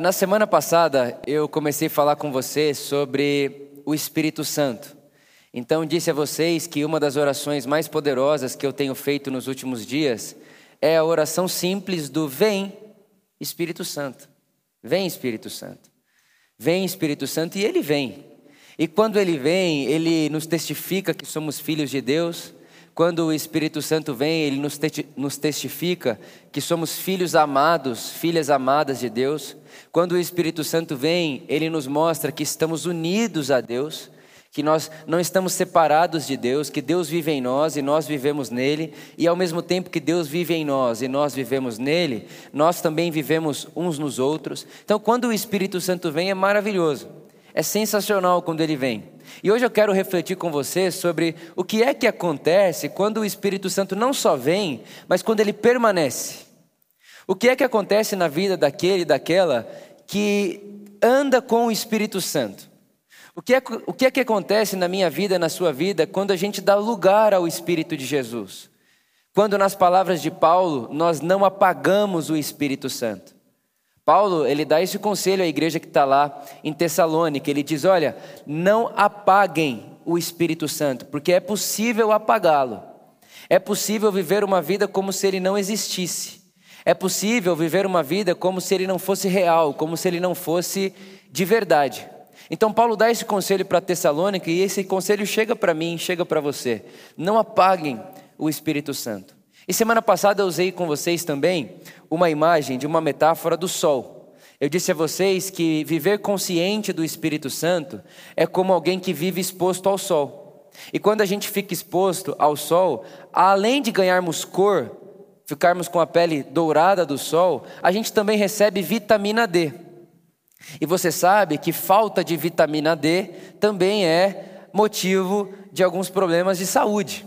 Na semana passada eu comecei a falar com você sobre o Espírito Santo. Então disse a vocês que uma das orações mais poderosas que eu tenho feito nos últimos dias é a oração simples do Vem Espírito Santo. Vem Espírito Santo. Vem Espírito Santo e ele vem. E quando ele vem, ele nos testifica que somos filhos de Deus. Quando o Espírito Santo vem, ele nos testifica que somos filhos amados, filhas amadas de Deus. Quando o Espírito Santo vem, ele nos mostra que estamos unidos a Deus, que nós não estamos separados de Deus, que Deus vive em nós e nós vivemos nele, e ao mesmo tempo que Deus vive em nós e nós vivemos nele, nós também vivemos uns nos outros. Então, quando o Espírito Santo vem, é maravilhoso, é sensacional quando ele vem. E hoje eu quero refletir com você sobre o que é que acontece quando o Espírito Santo não só vem, mas quando ele permanece. O que é que acontece na vida daquele e daquela que anda com o Espírito Santo? O que, é, o que é que acontece na minha vida, na sua vida, quando a gente dá lugar ao Espírito de Jesus? Quando, nas palavras de Paulo, nós não apagamos o Espírito Santo. Paulo, ele dá esse conselho à igreja que está lá em Tessalônica. Ele diz: Olha, não apaguem o Espírito Santo, porque é possível apagá-lo. É possível viver uma vida como se ele não existisse. É possível viver uma vida como se ele não fosse real, como se ele não fosse de verdade. Então, Paulo dá esse conselho para Tessalônica e esse conselho chega para mim, chega para você. Não apaguem o Espírito Santo. E semana passada eu usei com vocês também uma imagem de uma metáfora do sol. Eu disse a vocês que viver consciente do Espírito Santo é como alguém que vive exposto ao sol. E quando a gente fica exposto ao sol, além de ganharmos cor, ficarmos com a pele dourada do sol, a gente também recebe vitamina D. E você sabe que falta de vitamina D também é motivo de alguns problemas de saúde.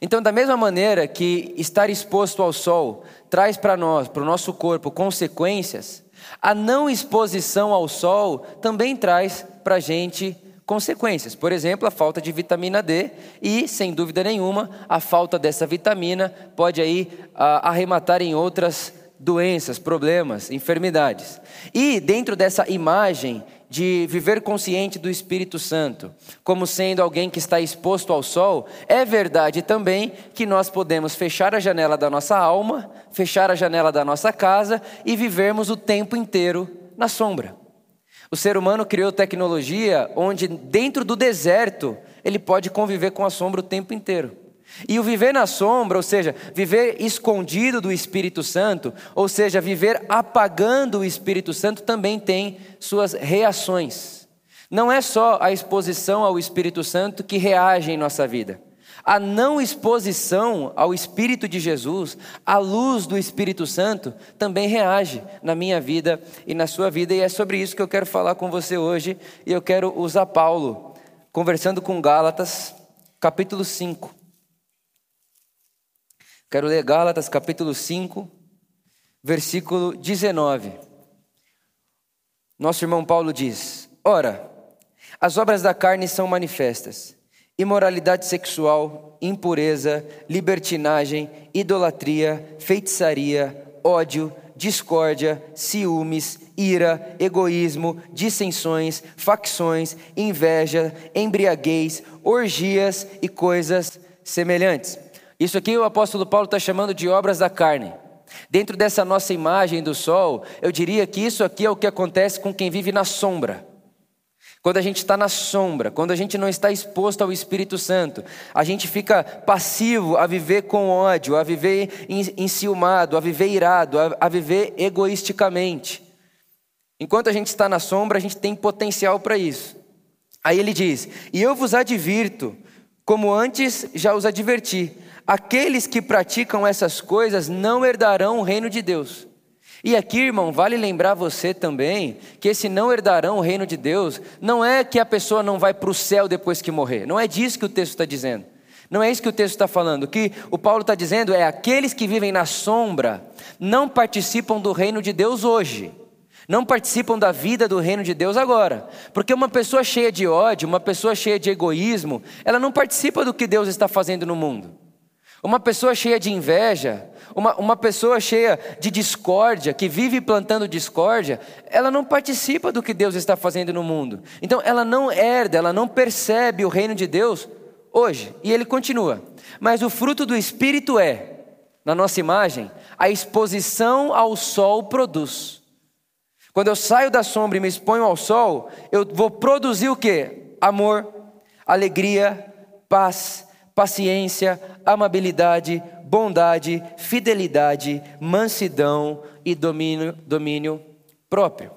Então, da mesma maneira que estar exposto ao sol traz para nós, para o nosso corpo, consequências, a não exposição ao sol também traz para a gente consequências. Por exemplo, a falta de vitamina D e, sem dúvida nenhuma, a falta dessa vitamina pode aí arrematar em outras doenças, problemas, enfermidades. E dentro dessa imagem de viver consciente do Espírito Santo, como sendo alguém que está exposto ao sol, é verdade também que nós podemos fechar a janela da nossa alma, fechar a janela da nossa casa e vivermos o tempo inteiro na sombra. O ser humano criou tecnologia onde, dentro do deserto, ele pode conviver com a sombra o tempo inteiro. E o viver na sombra, ou seja, viver escondido do Espírito Santo, ou seja, viver apagando o Espírito Santo, também tem suas reações. Não é só a exposição ao Espírito Santo que reage em nossa vida. A não exposição ao Espírito de Jesus, à luz do Espírito Santo, também reage na minha vida e na sua vida, e é sobre isso que eu quero falar com você hoje, e eu quero usar Paulo, conversando com Gálatas, capítulo 5. Quero ler Gálatas capítulo 5, versículo 19. Nosso irmão Paulo diz: Ora, as obras da carne são manifestas: imoralidade sexual, impureza, libertinagem, idolatria, feitiçaria, ódio, discórdia, ciúmes, ira, egoísmo, dissensões, facções, inveja, embriaguez, orgias e coisas semelhantes. Isso aqui o apóstolo Paulo está chamando de obras da carne. Dentro dessa nossa imagem do sol, eu diria que isso aqui é o que acontece com quem vive na sombra. Quando a gente está na sombra, quando a gente não está exposto ao Espírito Santo, a gente fica passivo a viver com ódio, a viver enciumado, a viver irado, a, viver egoisticamente. Enquanto a gente está na sombra, a gente tem potencial para isso. Aí ele diz: E eu vos advirto, como antes já os adverti, Aqueles que praticam essas coisas não herdarão o reino de Deus. E aqui, irmão, vale lembrar você também que esse não herdarão o reino de Deus não é que a pessoa não vai para o céu depois que morrer. Não é disso que o texto está dizendo. Não é isso que o texto está falando. O que o Paulo está dizendo é: aqueles que vivem na sombra não participam do reino de Deus hoje. Não participam da vida do reino de Deus agora. Porque uma pessoa cheia de ódio, uma pessoa cheia de egoísmo, ela não participa do que Deus está fazendo no mundo. Uma pessoa cheia de inveja, uma, uma pessoa cheia de discórdia, que vive plantando discórdia, ela não participa do que Deus está fazendo no mundo. Então ela não herda, ela não percebe o reino de Deus hoje. E ele continua. Mas o fruto do Espírito é, na nossa imagem, a exposição ao sol produz. Quando eu saio da sombra e me exponho ao sol, eu vou produzir o que? Amor, alegria, paz, paciência, amabilidade, bondade, fidelidade, mansidão e domínio, domínio próprio.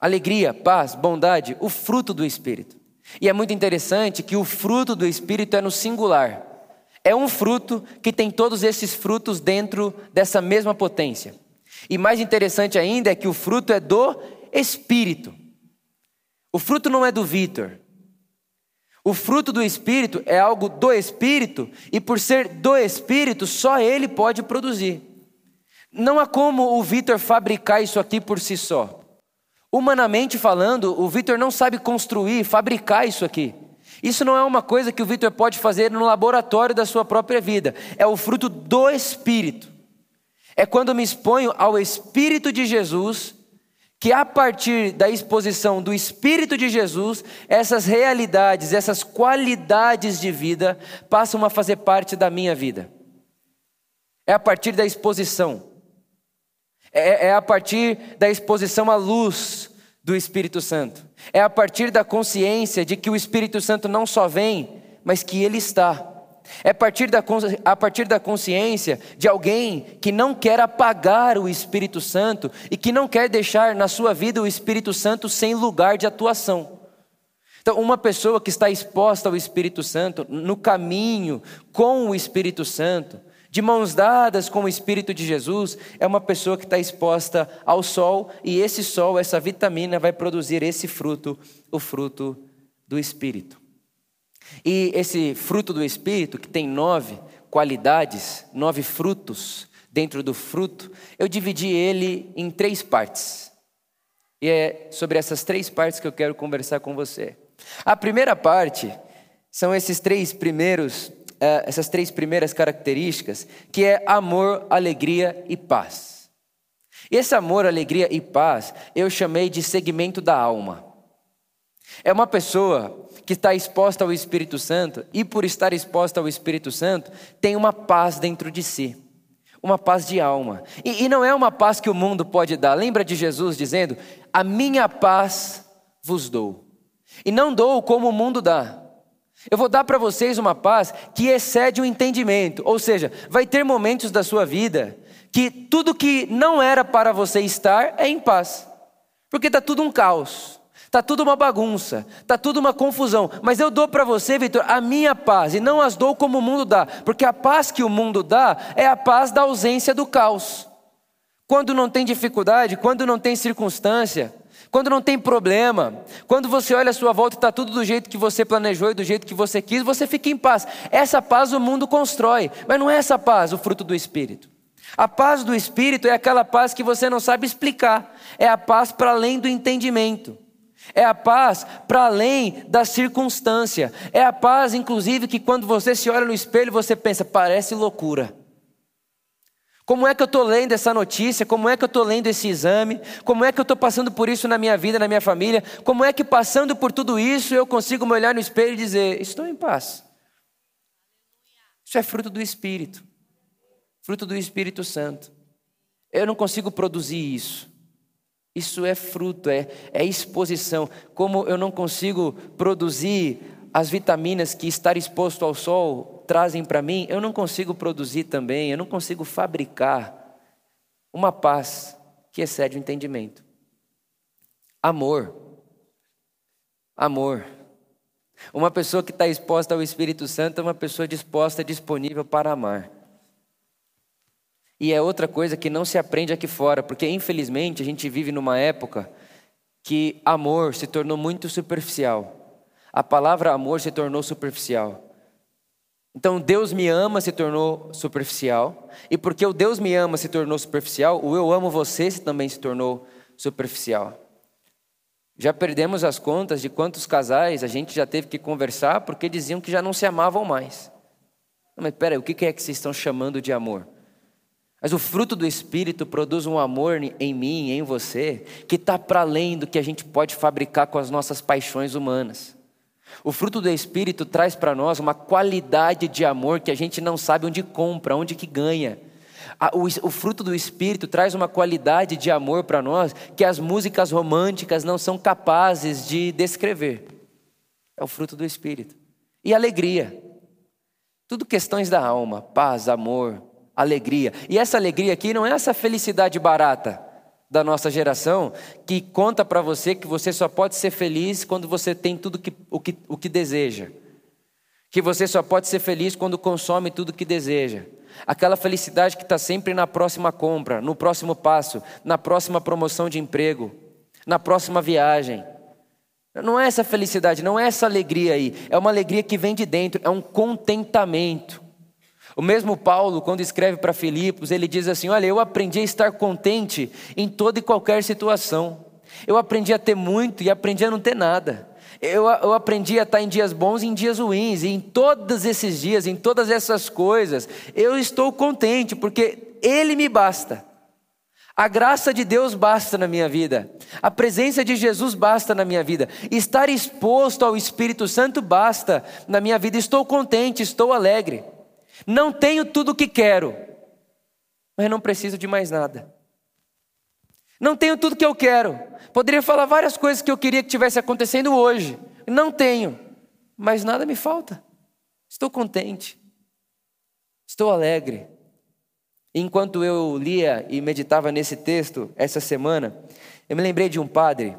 Alegria, paz, bondade, o fruto do Espírito. E é muito interessante que o fruto do Espírito é no singular. É um fruto que tem todos esses frutos dentro dessa mesma potência. E mais interessante ainda é que o fruto é do Espírito. O fruto não é do Vitor. O fruto do Espírito é algo do Espírito, e por ser do Espírito, só ele pode produzir. Não há como o Vitor fabricar isso aqui por si só. Humanamente falando, o Vitor não sabe construir, fabricar isso aqui. Isso não é uma coisa que o Vitor pode fazer no laboratório da sua própria vida, é o fruto do Espírito. É quando me exponho ao Espírito de Jesus que a partir da exposição do Espírito de Jesus, essas realidades, essas qualidades de vida passam a fazer parte da minha vida. É a partir da exposição, é, é a partir da exposição à luz do Espírito Santo, é a partir da consciência de que o Espírito Santo não só vem, mas que ele está. É a partir, da, a partir da consciência de alguém que não quer apagar o Espírito Santo e que não quer deixar na sua vida o Espírito Santo sem lugar de atuação. Então, uma pessoa que está exposta ao Espírito Santo, no caminho com o Espírito Santo, de mãos dadas com o Espírito de Jesus, é uma pessoa que está exposta ao sol, e esse sol, essa vitamina, vai produzir esse fruto, o fruto do Espírito. E esse fruto do Espírito, que tem nove qualidades, nove frutos dentro do fruto, eu dividi ele em três partes. E é sobre essas três partes que eu quero conversar com você. A primeira parte são esses três primeiros, eh, essas três primeiras características, que é amor, alegria e paz. Esse amor, alegria e paz eu chamei de segmento da alma. É uma pessoa que está exposta ao Espírito Santo, e por estar exposta ao Espírito Santo, tem uma paz dentro de si, uma paz de alma. E, e não é uma paz que o mundo pode dar. Lembra de Jesus dizendo: A minha paz vos dou. E não dou como o mundo dá. Eu vou dar para vocês uma paz que excede o entendimento, ou seja, vai ter momentos da sua vida que tudo que não era para você estar é em paz, porque está tudo um caos. Está tudo uma bagunça, está tudo uma confusão. Mas eu dou para você, Vitor, a minha paz, e não as dou como o mundo dá, porque a paz que o mundo dá é a paz da ausência do caos. Quando não tem dificuldade, quando não tem circunstância, quando não tem problema, quando você olha a sua volta e está tudo do jeito que você planejou e do jeito que você quis, você fica em paz. Essa paz o mundo constrói, mas não é essa paz o fruto do Espírito. A paz do Espírito é aquela paz que você não sabe explicar, é a paz para além do entendimento. É a paz para além da circunstância. É a paz, inclusive, que quando você se olha no espelho, você pensa, parece loucura. Como é que eu estou lendo essa notícia? Como é que eu estou lendo esse exame? Como é que eu estou passando por isso na minha vida, na minha família? Como é que passando por tudo isso eu consigo me olhar no espelho e dizer: estou em paz? Isso é fruto do Espírito, fruto do Espírito Santo. Eu não consigo produzir isso. Isso é fruto, é, é exposição. Como eu não consigo produzir as vitaminas que estar exposto ao sol trazem para mim, eu não consigo produzir também, eu não consigo fabricar uma paz que excede o entendimento. Amor. Amor. Uma pessoa que está exposta ao Espírito Santo é uma pessoa disposta, disponível para amar. E é outra coisa que não se aprende aqui fora, porque infelizmente a gente vive numa época que amor se tornou muito superficial. A palavra amor se tornou superficial. Então, Deus me ama se tornou superficial. E porque o Deus me ama se tornou superficial, o eu amo você também se tornou superficial. Já perdemos as contas de quantos casais a gente já teve que conversar porque diziam que já não se amavam mais. Não, mas peraí, o que é que vocês estão chamando de amor? Mas o fruto do Espírito produz um amor em mim, em você, que está para além do que a gente pode fabricar com as nossas paixões humanas. O fruto do Espírito traz para nós uma qualidade de amor que a gente não sabe onde compra, onde que ganha. O, fruto do Espírito traz uma qualidade de amor para nós que as músicas românticas não são capazes de descrever. É o fruto do Espírito. E alegria. Tudo questões da alma, paz, amor, alegria. E essa alegria aqui não é essa felicidade barata da nossa geração que conta para você que você só pode ser feliz quando você tem tudo que, o, que, o que deseja. Que você só pode ser feliz quando consome tudo que deseja. Aquela felicidade que está sempre na próxima compra, no próximo passo, na próxima promoção de emprego, na próxima viagem. Não é essa felicidade, não é essa alegria aí. É uma alegria que vem de dentro, é um contentamento. O mesmo Paulo, quando escreve para Filipos, ele diz assim: Olha, eu aprendi a estar contente em toda e qualquer situação. Eu aprendi a ter muito e aprendi a não ter nada. Eu, eu aprendi a estar em dias bons e em dias ruins, e em todos esses dias, em todas essas coisas, eu estou contente, porque Ele me basta. A graça de Deus basta na minha vida, a presença de Jesus basta na minha vida, estar exposto ao Espírito Santo basta na minha vida. Estou contente, estou alegre. Não tenho tudo o que quero, mas não preciso de mais nada. Não tenho tudo que eu quero. Poderia falar várias coisas que eu queria que tivesse acontecendo hoje. Não tenho, mas nada me falta. Estou contente. Estou alegre. Enquanto eu lia e meditava nesse texto essa semana, eu me lembrei de um padre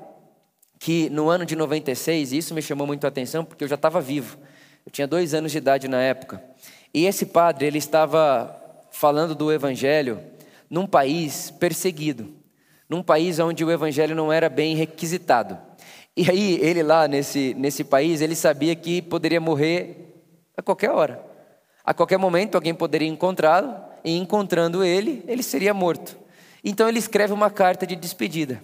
que no ano de 96, e isso me chamou muito a atenção porque eu já estava vivo. Eu tinha dois anos de idade na época. E esse padre, ele estava falando do evangelho num país perseguido, num país onde o evangelho não era bem requisitado. E aí, ele lá nesse, nesse país, ele sabia que poderia morrer a qualquer hora. A qualquer momento alguém poderia encontrá-lo, e encontrando ele, ele seria morto. Então ele escreve uma carta de despedida.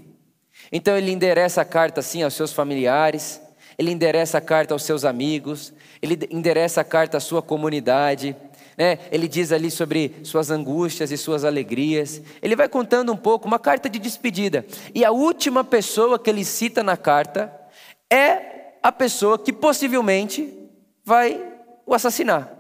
Então ele endereça a carta assim aos seus familiares, ele endereça a carta aos seus amigos, ele endereça a carta à sua comunidade, né? ele diz ali sobre suas angústias e suas alegrias. Ele vai contando um pouco, uma carta de despedida. E a última pessoa que ele cita na carta é a pessoa que possivelmente vai o assassinar.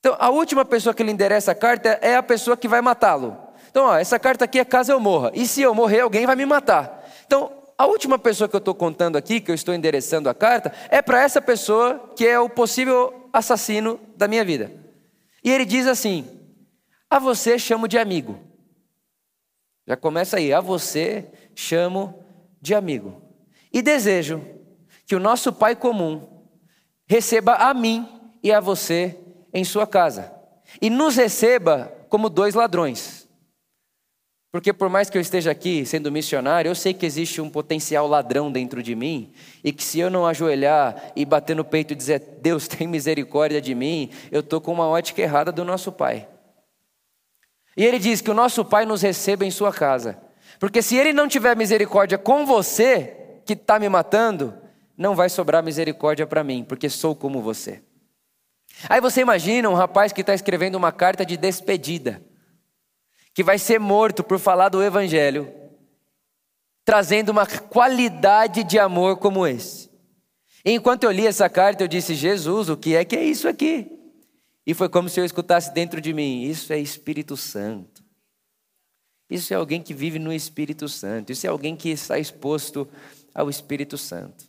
Então, a última pessoa que ele endereça a carta é a pessoa que vai matá-lo. Então, ó, essa carta aqui é caso eu morra. E se eu morrer, alguém vai me matar. Então, a última pessoa que eu estou contando aqui, que eu estou endereçando a carta, é para essa pessoa que é o possível assassino da minha vida. E ele diz assim: A você chamo de amigo. Já começa aí, a você chamo de amigo. E desejo que o nosso Pai comum receba a mim e a você em sua casa. E nos receba como dois ladrões. Porque por mais que eu esteja aqui sendo missionário, eu sei que existe um potencial ladrão dentro de mim, e que se eu não ajoelhar e bater no peito e dizer, Deus tem misericórdia de mim, eu estou com uma ótica errada do nosso Pai. E ele diz que o nosso Pai nos receba em sua casa. Porque se ele não tiver misericórdia com você, que está me matando, não vai sobrar misericórdia para mim, porque sou como você. Aí você imagina um rapaz que está escrevendo uma carta de despedida que vai ser morto por falar do Evangelho, trazendo uma qualidade de amor como esse. E enquanto eu li essa carta, eu disse: Jesus, o que é que é isso aqui? E foi como se eu escutasse dentro de mim: Isso é Espírito Santo. Isso é alguém que vive no Espírito Santo. Isso é alguém que está exposto ao Espírito Santo.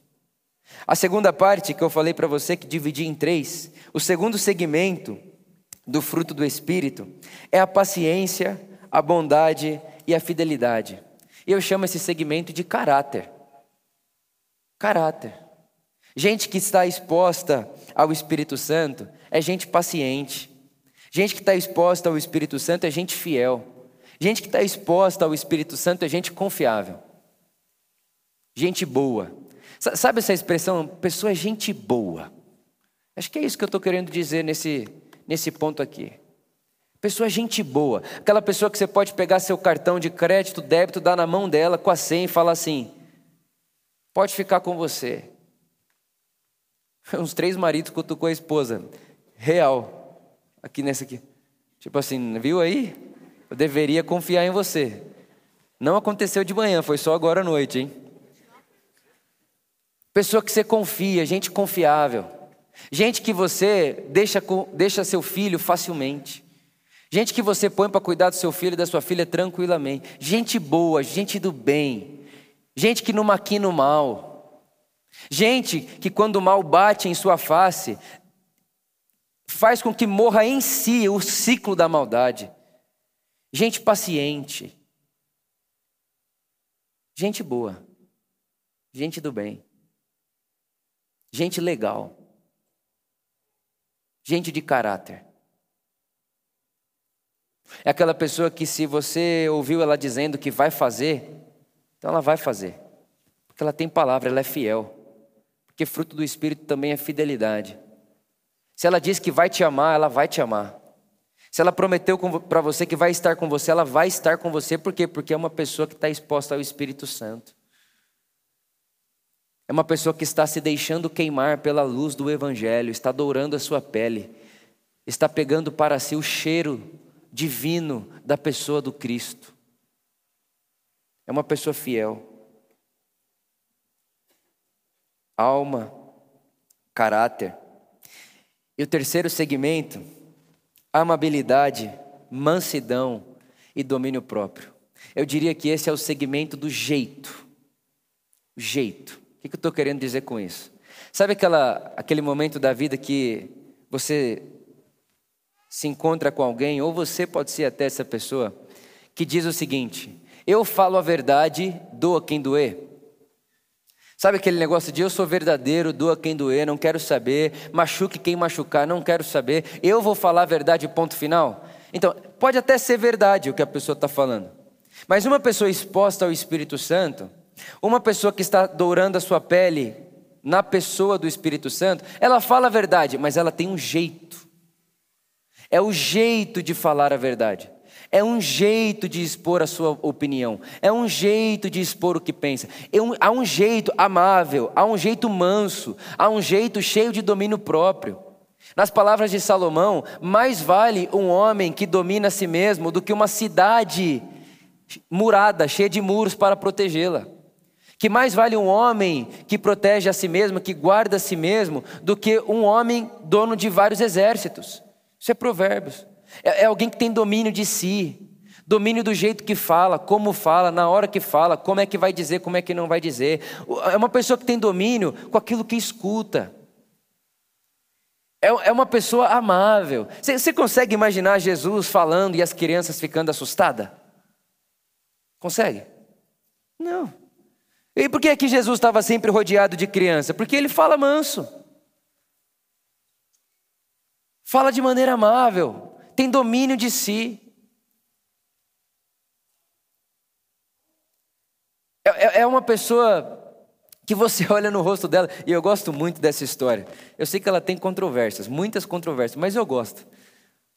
A segunda parte que eu falei para você, que dividi em três, o segundo segmento do fruto do Espírito é a paciência, a bondade e a fidelidade. E eu chamo esse segmento de caráter. Caráter. Gente que está exposta ao Espírito Santo é gente paciente. Gente que está exposta ao Espírito Santo é gente fiel. Gente que está exposta ao Espírito Santo é gente confiável. Gente boa. Sabe essa expressão? Pessoa é gente boa. Acho que é isso que eu estou querendo dizer nesse, nesse ponto aqui. Pessoa gente boa, aquela pessoa que você pode pegar seu cartão de crédito, débito, dar na mão dela com a senha e falar assim: pode ficar com você. Uns três maridos cutucou a esposa. real. Aqui nessa aqui. Tipo assim, viu aí? Eu deveria confiar em você. Não aconteceu de manhã, foi só agora à noite, hein? Pessoa que você confia, gente confiável. Gente que você deixa, deixa seu filho facilmente. Gente que você põe para cuidar do seu filho e da sua filha tranquilamente. Gente boa, gente do bem. Gente que não maquina o mal. Gente que quando o mal bate em sua face, faz com que morra em si o ciclo da maldade. Gente paciente. Gente boa. Gente do bem. Gente legal. Gente de caráter. É aquela pessoa que, se você ouviu ela dizendo que vai fazer, então ela vai fazer. Porque ela tem palavra, ela é fiel. Porque fruto do Espírito também é fidelidade. Se ela diz que vai te amar, ela vai te amar. Se ela prometeu para você que vai estar com você, ela vai estar com você. Por quê? Porque é uma pessoa que está exposta ao Espírito Santo. É uma pessoa que está se deixando queimar pela luz do Evangelho, está dourando a sua pele, está pegando para si o cheiro divino da pessoa do Cristo. É uma pessoa fiel. Alma, caráter. E o terceiro segmento, amabilidade, mansidão e domínio próprio. Eu diria que esse é o segmento do jeito. Jeito. O que eu estou querendo dizer com isso? Sabe aquela, aquele momento da vida que você se encontra com alguém, ou você pode ser até essa pessoa, que diz o seguinte: Eu falo a verdade, doa quem doer. Sabe aquele negócio de eu sou verdadeiro, doa quem doer, não quero saber, machuque quem machucar, não quero saber, eu vou falar a verdade, ponto final? Então, pode até ser verdade o que a pessoa está falando, mas uma pessoa exposta ao Espírito Santo, uma pessoa que está dourando a sua pele na pessoa do Espírito Santo, ela fala a verdade, mas ela tem um jeito. É o jeito de falar a verdade. É um jeito de expor a sua opinião. É um jeito de expor o que pensa. É um, há um jeito amável, há um jeito manso, há um jeito cheio de domínio próprio. Nas palavras de Salomão, mais vale um homem que domina a si mesmo do que uma cidade murada, cheia de muros para protegê-la. Que mais vale um homem que protege a si mesmo, que guarda a si mesmo, do que um homem dono de vários exércitos. Isso é Provérbios. É, é alguém que tem domínio de si, domínio do jeito que fala, como fala, na hora que fala, como é que vai dizer, como é que não vai dizer. É uma pessoa que tem domínio com aquilo que escuta. É, é uma pessoa amável. Você, consegue imaginar Jesus falando e as crianças ficando assustadas? Consegue? Não. E por que é que Jesus estava sempre rodeado de criança? Porque ele fala manso. Fala de maneira amável, tem domínio de si. É, é, é uma pessoa que você olha no rosto dela, e eu gosto muito dessa história. Eu sei que ela tem controvérsias, muitas controvérsias, mas eu gosto.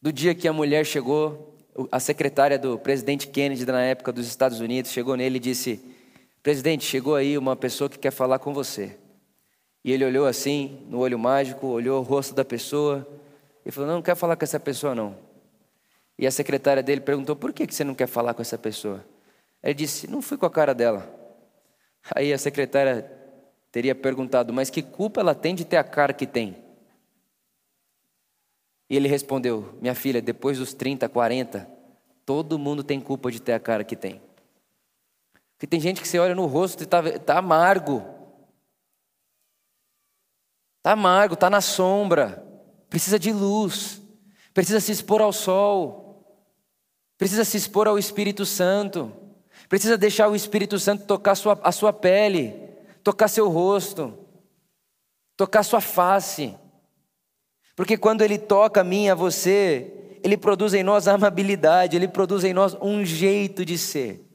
Do dia que a mulher chegou, a secretária do presidente Kennedy na época dos Estados Unidos chegou nele e disse: Presidente, chegou aí uma pessoa que quer falar com você. E ele olhou assim, no olho mágico, olhou o rosto da pessoa e falou: Não, não quero falar com essa pessoa, não. E a secretária dele perguntou: Por que você não quer falar com essa pessoa? Ele disse: Não fui com a cara dela. Aí a secretária teria perguntado: Mas que culpa ela tem de ter a cara que tem? E ele respondeu: Minha filha, depois dos 30, 40, todo mundo tem culpa de ter a cara que tem. Porque tem gente que você olha no rosto e está tá amargo. Está amargo, está na sombra. Precisa de luz. Precisa se expor ao sol. Precisa se expor ao Espírito Santo. Precisa deixar o Espírito Santo tocar a sua, a sua pele, tocar seu rosto, tocar sua face. Porque quando Ele toca a mim, a você, Ele produz em nós amabilidade, Ele produz em nós um jeito de ser.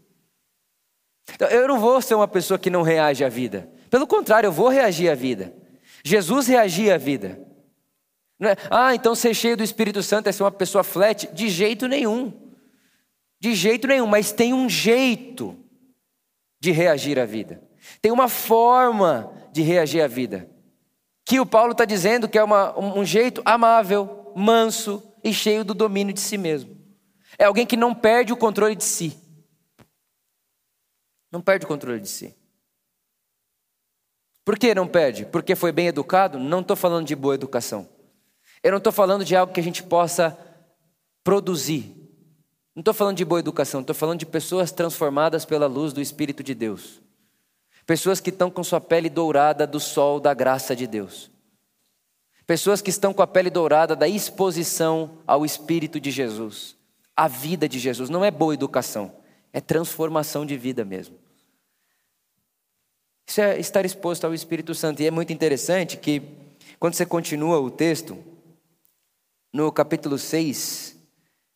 Então, eu não vou ser uma pessoa que não reage à vida. Pelo contrário, eu vou reagir à vida. Jesus reagia à vida. É, ah, então ser cheio do Espírito Santo é ser uma pessoa flat? De jeito nenhum. De jeito nenhum, mas tem um jeito de reagir à vida. Tem uma forma de reagir à vida. que o Paulo está dizendo que é uma, um jeito amável, manso e cheio do domínio de si mesmo. É alguém que não perde o controle de si. Não perde o controle de si. Por que não perde? Porque foi bem educado? Não estou falando de boa educação. Eu não estou falando de algo que a gente possa produzir. Não estou falando de boa educação, estou falando de pessoas transformadas pela luz do Espírito de Deus. Pessoas que estão com sua pele dourada do sol da graça de Deus. Pessoas que estão com a pele dourada da exposição ao Espírito de Jesus. A vida de Jesus. Não é boa educação, é transformação de vida mesmo. Isso é estar exposto ao Espírito Santo. E é muito interessante que, quando você continua o texto, no capítulo 6,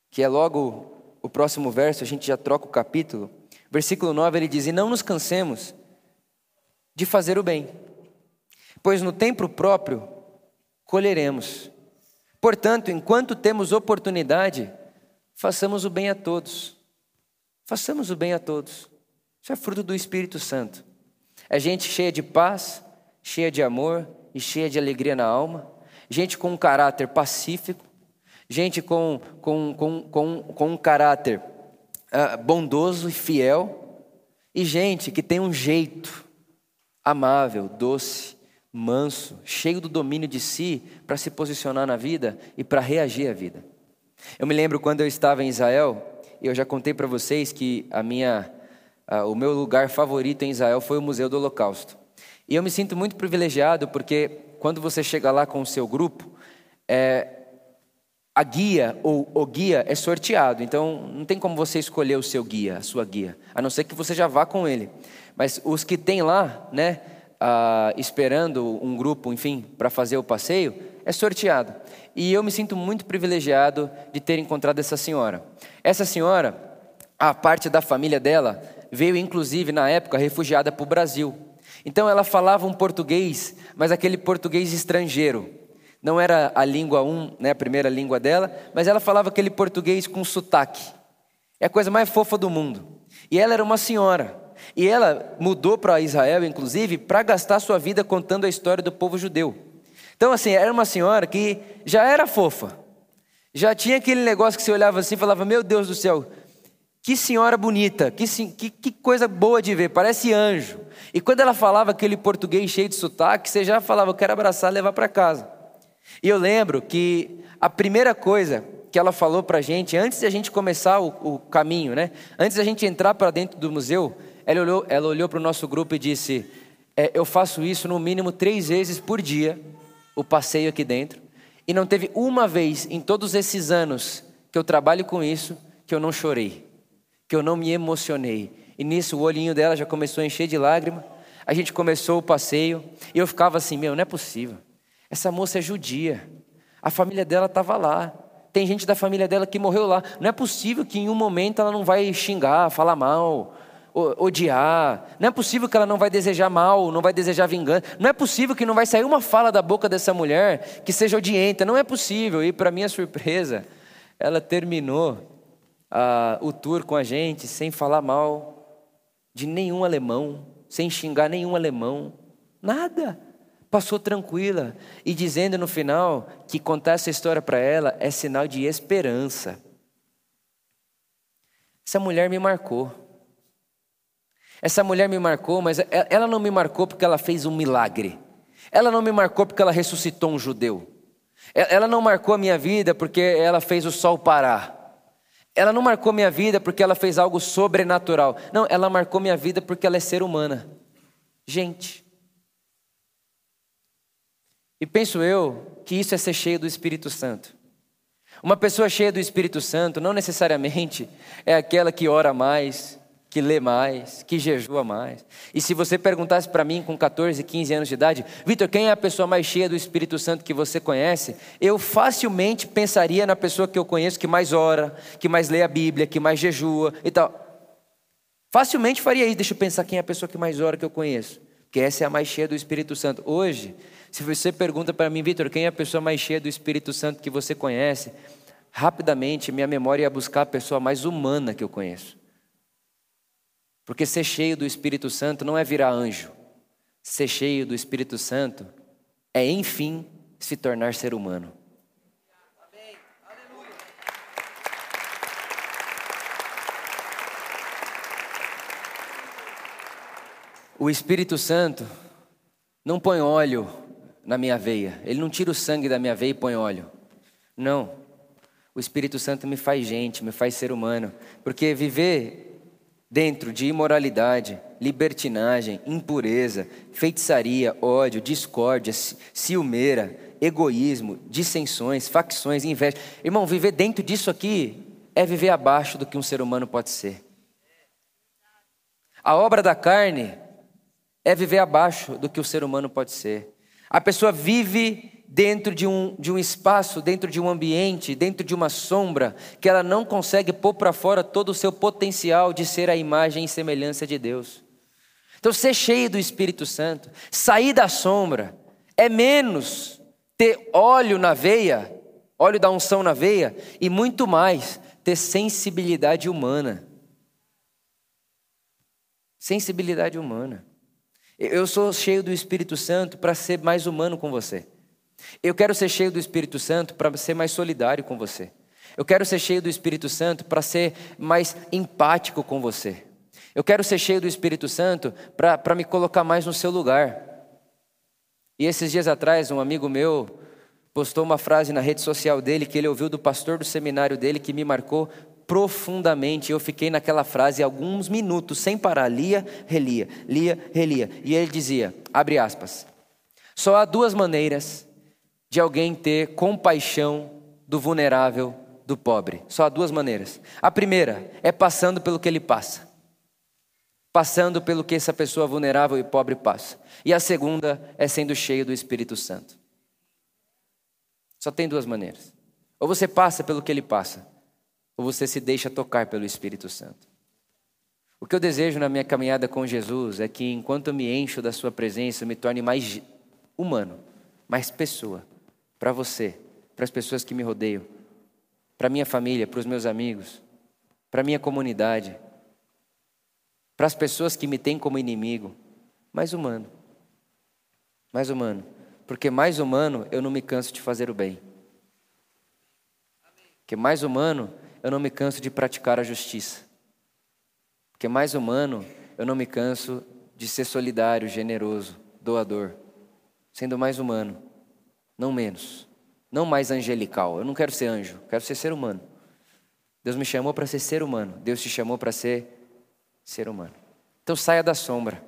que é logo o próximo verso, a gente já troca o capítulo. Versículo 9 ele diz: E não nos cansemos de fazer o bem, pois no tempo próprio colheremos. Portanto, enquanto temos oportunidade, façamos o bem a todos. Façamos o bem a todos. Isso é fruto do Espírito Santo. É gente cheia de paz, cheia de amor e cheia de alegria na alma. Gente com um caráter pacífico. Gente com, com, com, com, com um caráter uh, bondoso e fiel. E gente que tem um jeito amável, doce, manso, cheio do domínio de si para se posicionar na vida e para reagir à vida. Eu me lembro quando eu estava em Israel, e eu já contei para vocês que a minha, a, o meu lugar favorito em Israel foi o Museu do Holocausto. E eu me sinto muito privilegiado porque quando você chega lá com o seu grupo, é, a guia ou o guia é sorteado, então não tem como você escolher o seu guia, a sua guia, a não ser que você já vá com ele. Mas os que tem lá, né, ah, esperando um grupo, enfim, para fazer o passeio, é sorteado. E eu me sinto muito privilegiado de ter encontrado essa senhora. Essa senhora, a parte da família dela, veio inclusive na época refugiada para o Brasil. Então ela falava um português, mas aquele português estrangeiro. Não era a língua um, né, a primeira língua dela, mas ela falava aquele português com sotaque. É a coisa mais fofa do mundo. E ela era uma senhora. E ela mudou para Israel, inclusive, para gastar sua vida contando a história do povo judeu. Então, assim, era uma senhora que já era fofa. Já tinha aquele negócio que você olhava assim e falava: Meu Deus do céu, que senhora bonita, que, que, que coisa boa de ver, parece anjo. E quando ela falava aquele português cheio de sotaque, você já falava: Eu quero abraçar e levar para casa. E eu lembro que a primeira coisa que ela falou para a gente, antes de a gente começar o, o caminho, né? antes de a gente entrar para dentro do museu, ela olhou, ela olhou para o nosso grupo e disse: é, Eu faço isso no mínimo três vezes por dia, o passeio aqui dentro, e não teve uma vez em todos esses anos que eu trabalho com isso que eu não chorei, que eu não me emocionei. E nisso o olhinho dela já começou a encher de lágrima. A gente começou o passeio e eu ficava assim: Meu, não é possível. Essa moça é judia. A família dela estava lá. Tem gente da família dela que morreu lá. Não é possível que em um momento ela não vai xingar, falar mal, odiar. Não é possível que ela não vai desejar mal, não vai desejar vingança. Não é possível que não vai sair uma fala da boca dessa mulher que seja odienta. Não é possível. E para minha surpresa, ela terminou uh, o tour com a gente sem falar mal de nenhum alemão, sem xingar nenhum alemão. Nada. Passou tranquila e dizendo no final que contar essa história para ela é sinal de esperança. Essa mulher me marcou. Essa mulher me marcou, mas ela não me marcou porque ela fez um milagre. Ela não me marcou porque ela ressuscitou um judeu. Ela não marcou a minha vida porque ela fez o sol parar. Ela não marcou minha vida porque ela fez algo sobrenatural. Não, ela marcou minha vida porque ela é ser humana. Gente. E penso eu que isso é ser cheio do Espírito Santo. Uma pessoa cheia do Espírito Santo não necessariamente é aquela que ora mais, que lê mais, que jejua mais. E se você perguntasse para mim com 14, 15 anos de idade, Vitor, quem é a pessoa mais cheia do Espírito Santo que você conhece? Eu facilmente pensaria na pessoa que eu conheço que mais ora, que mais lê a Bíblia, que mais jejua e tal. Facilmente faria isso. Deixa eu pensar quem é a pessoa que mais ora que eu conheço. Porque essa é a mais cheia do Espírito Santo. Hoje, se você pergunta para mim, Vitor, quem é a pessoa mais cheia do Espírito Santo que você conhece? Rapidamente, minha memória ia buscar a pessoa mais humana que eu conheço. Porque ser cheio do Espírito Santo não é virar anjo. Ser cheio do Espírito Santo é, enfim, se tornar ser humano. O Espírito Santo não põe óleo na minha veia, ele não tira o sangue da minha veia e põe óleo. Não. O Espírito Santo me faz gente, me faz ser humano, porque viver dentro de imoralidade, libertinagem, impureza, feitiçaria, ódio, discórdia, ciumeira, egoísmo, dissensões, facções, inveja. Irmão, viver dentro disso aqui é viver abaixo do que um ser humano pode ser. A obra da carne é viver abaixo do que o ser humano pode ser. A pessoa vive dentro de um, de um espaço, dentro de um ambiente, dentro de uma sombra, que ela não consegue pôr para fora todo o seu potencial de ser a imagem e semelhança de Deus. Então, ser cheio do Espírito Santo, sair da sombra, é menos ter óleo na veia, óleo da unção na veia, e muito mais ter sensibilidade humana. Sensibilidade humana. Eu sou cheio do Espírito Santo para ser mais humano com você. Eu quero ser cheio do Espírito Santo para ser mais solidário com você. Eu quero ser cheio do Espírito Santo para ser mais empático com você. Eu quero ser cheio do Espírito Santo para me colocar mais no seu lugar. E esses dias atrás, um amigo meu postou uma frase na rede social dele que ele ouviu do pastor do seminário dele que me marcou profundamente. Eu fiquei naquela frase alguns minutos, sem parar, lia, relia, lia, relia. E ele dizia, abre aspas, só há duas maneiras de alguém ter compaixão do vulnerável, do pobre. Só há duas maneiras. A primeira é passando pelo que ele passa. Passando pelo que essa pessoa vulnerável e pobre passa. E a segunda é sendo cheio do Espírito Santo. Só tem duas maneiras. Ou você passa pelo que ele passa, ou você se deixa tocar pelo Espírito Santo. O que eu desejo na minha caminhada com Jesus é que, enquanto eu me encho da Sua presença, eu me torne mais humano, mais pessoa, para você, para as pessoas que me rodeiam, para minha família, para os meus amigos, para minha comunidade, para as pessoas que me têm como inimigo, mais humano. Mais humano. Porque mais humano eu não me canso de fazer o bem. Porque mais humano eu não me canso de praticar a justiça. Porque mais humano, eu não me canso de ser solidário, generoso, doador. Sendo mais humano, não menos. Não mais angelical. Eu não quero ser anjo, quero ser ser humano. Deus me chamou para ser ser humano. Deus te chamou para ser ser humano. Então saia da sombra.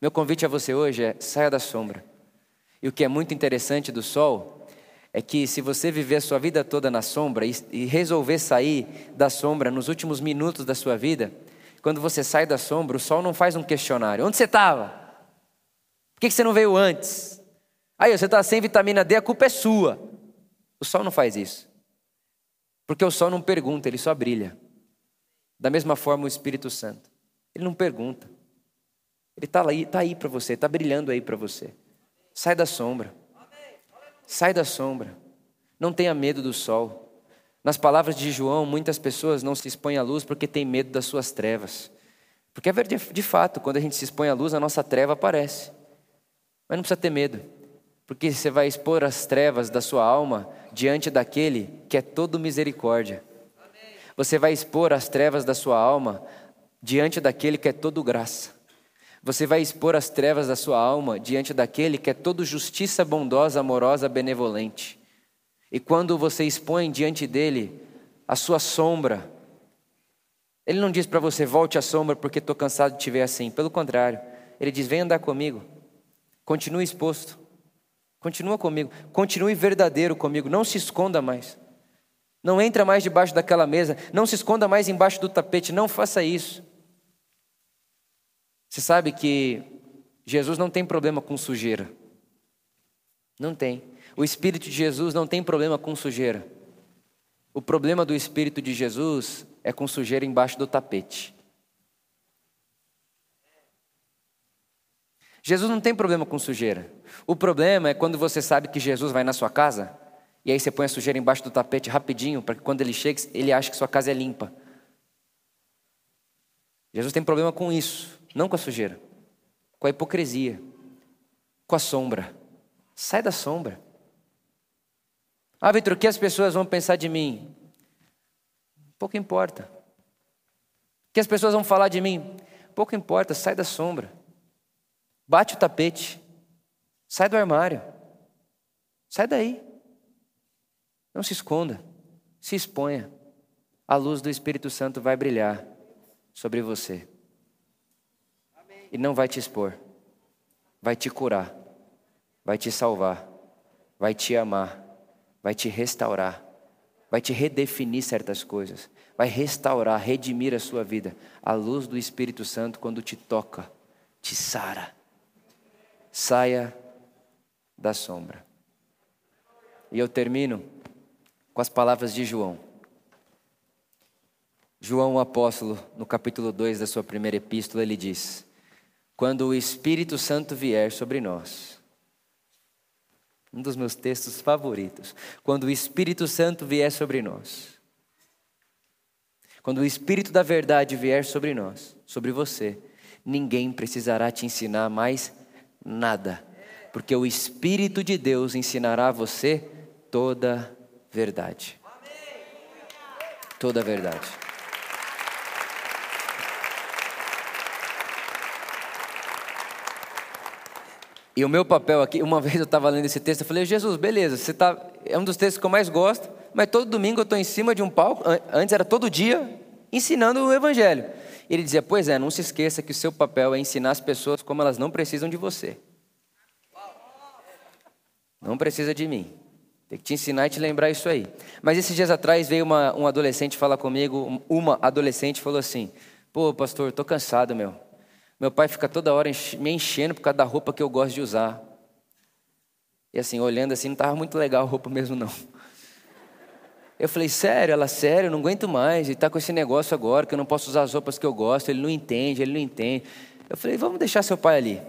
Meu convite a você hoje é saia da sombra. E o que é muito interessante do sol é que se você viver a sua vida toda na sombra e, resolver sair da sombra nos últimos minutos da sua vida, quando você sai da sombra, o sol não faz um questionário. Onde você estava? Por que você não veio antes? Aí, você está sem vitamina D, a culpa é sua. O sol não faz isso. Porque o sol não pergunta, ele só brilha. Da mesma forma o Espírito Santo. Ele não pergunta. Ele está aí, tá aí para você, está brilhando aí para você. Sai da sombra. Sai da sombra. Não tenha medo do sol. Nas palavras de João, muitas pessoas não se expõem à luz porque têm medo das suas trevas. Porque é de fato, quando a gente se expõe à luz, a nossa treva aparece. Mas não precisa ter medo, porque você vai expor as trevas da sua alma diante daquele que é todo misericórdia. Você vai expor as trevas da sua alma diante daquele que é todo graça. Você vai expor as trevas da sua alma diante daquele que é todo justiça bondosa, amorosa, benevolente. E quando você expõe diante dele a sua sombra, ele não diz para você, volte à sombra porque estou cansado de te ver assim. Pelo contrário, ele diz, vem andar comigo. Continue exposto. Continua comigo. Continue verdadeiro comigo. Não se esconda mais. Não entra mais debaixo daquela mesa. Não se esconda mais embaixo do tapete. Não faça isso. Você sabe que Jesus não tem problema com sujeira. Não tem. O Espírito de Jesus não tem problema com sujeira. O problema do Espírito de Jesus é com sujeira embaixo do tapete. Jesus não tem problema com sujeira. O problema é quando você sabe que Jesus vai na sua casa e aí você põe a sujeira embaixo do tapete rapidinho para que quando ele chegue ele ache que sua casa é limpa. Jesus tem problema com isso. Não com a sujeira, com a hipocrisia, com a sombra. Sai da sombra. Ah, Vitor, o que as pessoas vão pensar de mim? Pouco importa. O que as pessoas vão falar de mim? Pouco importa, sai da sombra. Bate o tapete. Sai do armário. Sai daí. Não se esconda. Se exponha. A luz do Espírito Santo vai brilhar sobre você. E não vai te expor. Vai te curar. Vai te salvar. Vai te amar. Vai te restaurar. Vai te redefinir certas coisas. Vai restaurar, redimir a sua vida. A luz do Espírito Santo, quando te toca, te sara. Saia da sombra. E eu termino com as palavras de João. João, o apóstolo, no capítulo 2 da sua primeira epístola, ele diz: Quando o Espírito Santo vier sobre nós, um dos meus textos favoritos, quando o Espírito Santo vier sobre nós, quando o Espírito da verdade vier sobre nós, sobre você, ninguém precisará te ensinar mais nada, porque o Espírito de Deus ensinará a você toda verdade. Toda verdade. E o meu papel aqui, uma vez eu estava lendo esse texto, eu falei, Jesus, beleza, você tá, é um dos textos que eu mais gosto, mas todo domingo eu estou em cima de um palco, antes era todo dia, ensinando o Evangelho. E ele dizia, pois é, não se esqueça que o seu papel é ensinar as pessoas como elas não precisam de você. Não precisa de mim. Tem que te ensinar e te lembrar isso aí. Mas esses dias atrás veio uma, um adolescente falar comigo, uma adolescente falou assim: Pô, pastor, tô cansado, meu. Meu pai fica toda hora me enchendo por causa da roupa que eu gosto de usar. E assim, olhando assim, não estava muito legal a roupa mesmo, não. Eu falei, sério? Ela, sério, não aguento mais. Ele está com esse negócio agora, que eu não posso usar as roupas que eu gosto, ele não entende, ele não entende. Eu falei, vamos deixar seu pai ali.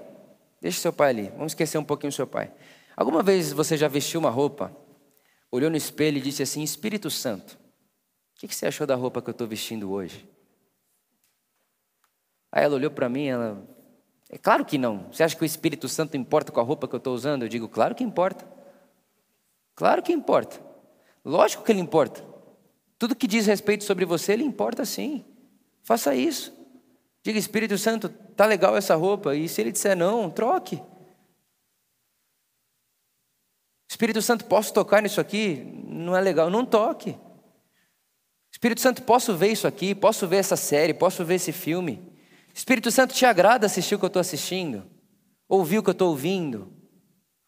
Deixa seu pai ali, vamos esquecer um pouquinho seu pai. Alguma vez você já vestiu uma roupa olhou no espelho e disse assim: Espírito Santo, o que você achou da roupa que eu estou vestindo hoje? Aí ela olhou para mim, ela, é claro que não. Você acha que o Espírito Santo importa com a roupa que eu estou usando? Eu digo, claro que importa. Claro que importa. Lógico que ele importa. Tudo que diz respeito sobre você, ele importa sim. Faça isso. Diga, Espírito Santo, tá legal essa roupa. E se ele disser não, troque. Espírito Santo, posso tocar nisso aqui? Não é legal, não toque. Espírito Santo, posso ver isso aqui? Posso ver essa série? Posso ver esse filme? Espírito Santo, te agrada assistir o que eu estou assistindo? Ouvir o que eu estou ouvindo?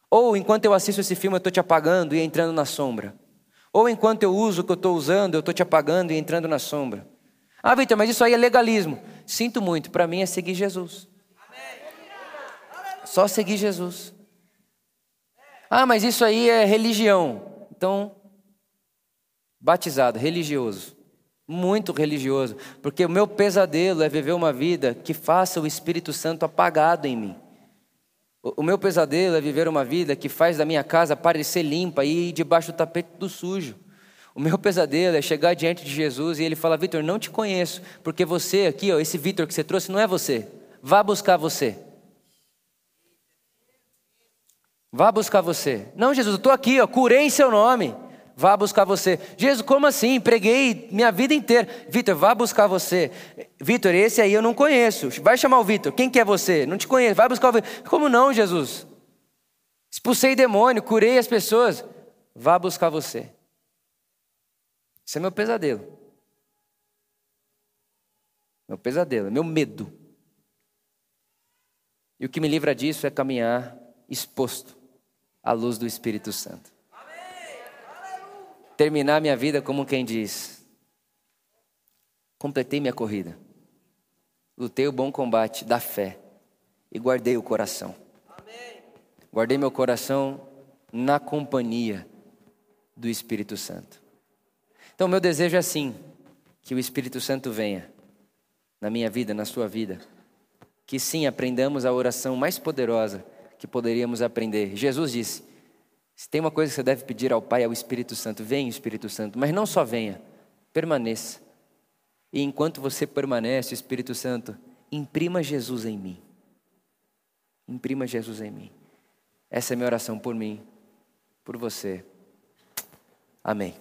Ou enquanto eu assisto esse filme eu estou te apagando e entrando na sombra? Ou enquanto eu uso o que eu estou usando eu estou te apagando e entrando na sombra? Ah, Vitor, mas isso aí é legalismo. Sinto muito, para mim é seguir Jesus. Só seguir Jesus. Ah, mas isso aí é religião. Então, batizado, religioso. Muito religioso. Porque o meu pesadelo é viver uma vida que faça o Espírito Santo apagado em mim. O meu pesadelo é viver uma vida que faz da minha casa parecer limpa e ir debaixo do tapete do sujo. O meu pesadelo é chegar diante de Jesus e ele fala: Vitor, não te conheço, porque você aqui, ó, esse Vitor que você trouxe, não é você. Vá buscar você. Vá buscar você. Não, Jesus, eu estou aqui, ó, curei em seu nome. Vá buscar você. Jesus, como assim? Preguei minha vida inteira. Vitor, vá buscar você. Vitor, esse aí eu não conheço. Vai chamar o Vitor. Quem que é você? Não te conheço. Vai buscar o Vitor. Como não, Jesus? Expulsei demônio, curei as pessoas. Vá buscar você. Isso é meu pesadelo. Meu pesadelo, meu medo. E o que me livra disso é caminhar exposto à luz do Espírito Santo. Terminar minha vida como quem diz: completei minha corrida, lutei o bom combate da fé e guardei o coração. Guardei meu coração na companhia do Espírito Santo. Então, meu desejo é assim: que o Espírito Santo venha na minha vida, na sua vida. Que sim, aprendamos a oração mais poderosa que poderíamos aprender. Jesus disse: se tem uma coisa que você deve pedir ao Pai, é o Espírito Santo. Venha, Espírito Santo, mas não só venha, permaneça. E enquanto você permanece, Espírito Santo, imprima Jesus em mim. Imprima Jesus em mim. Essa é minha oração por mim, por você. Amém.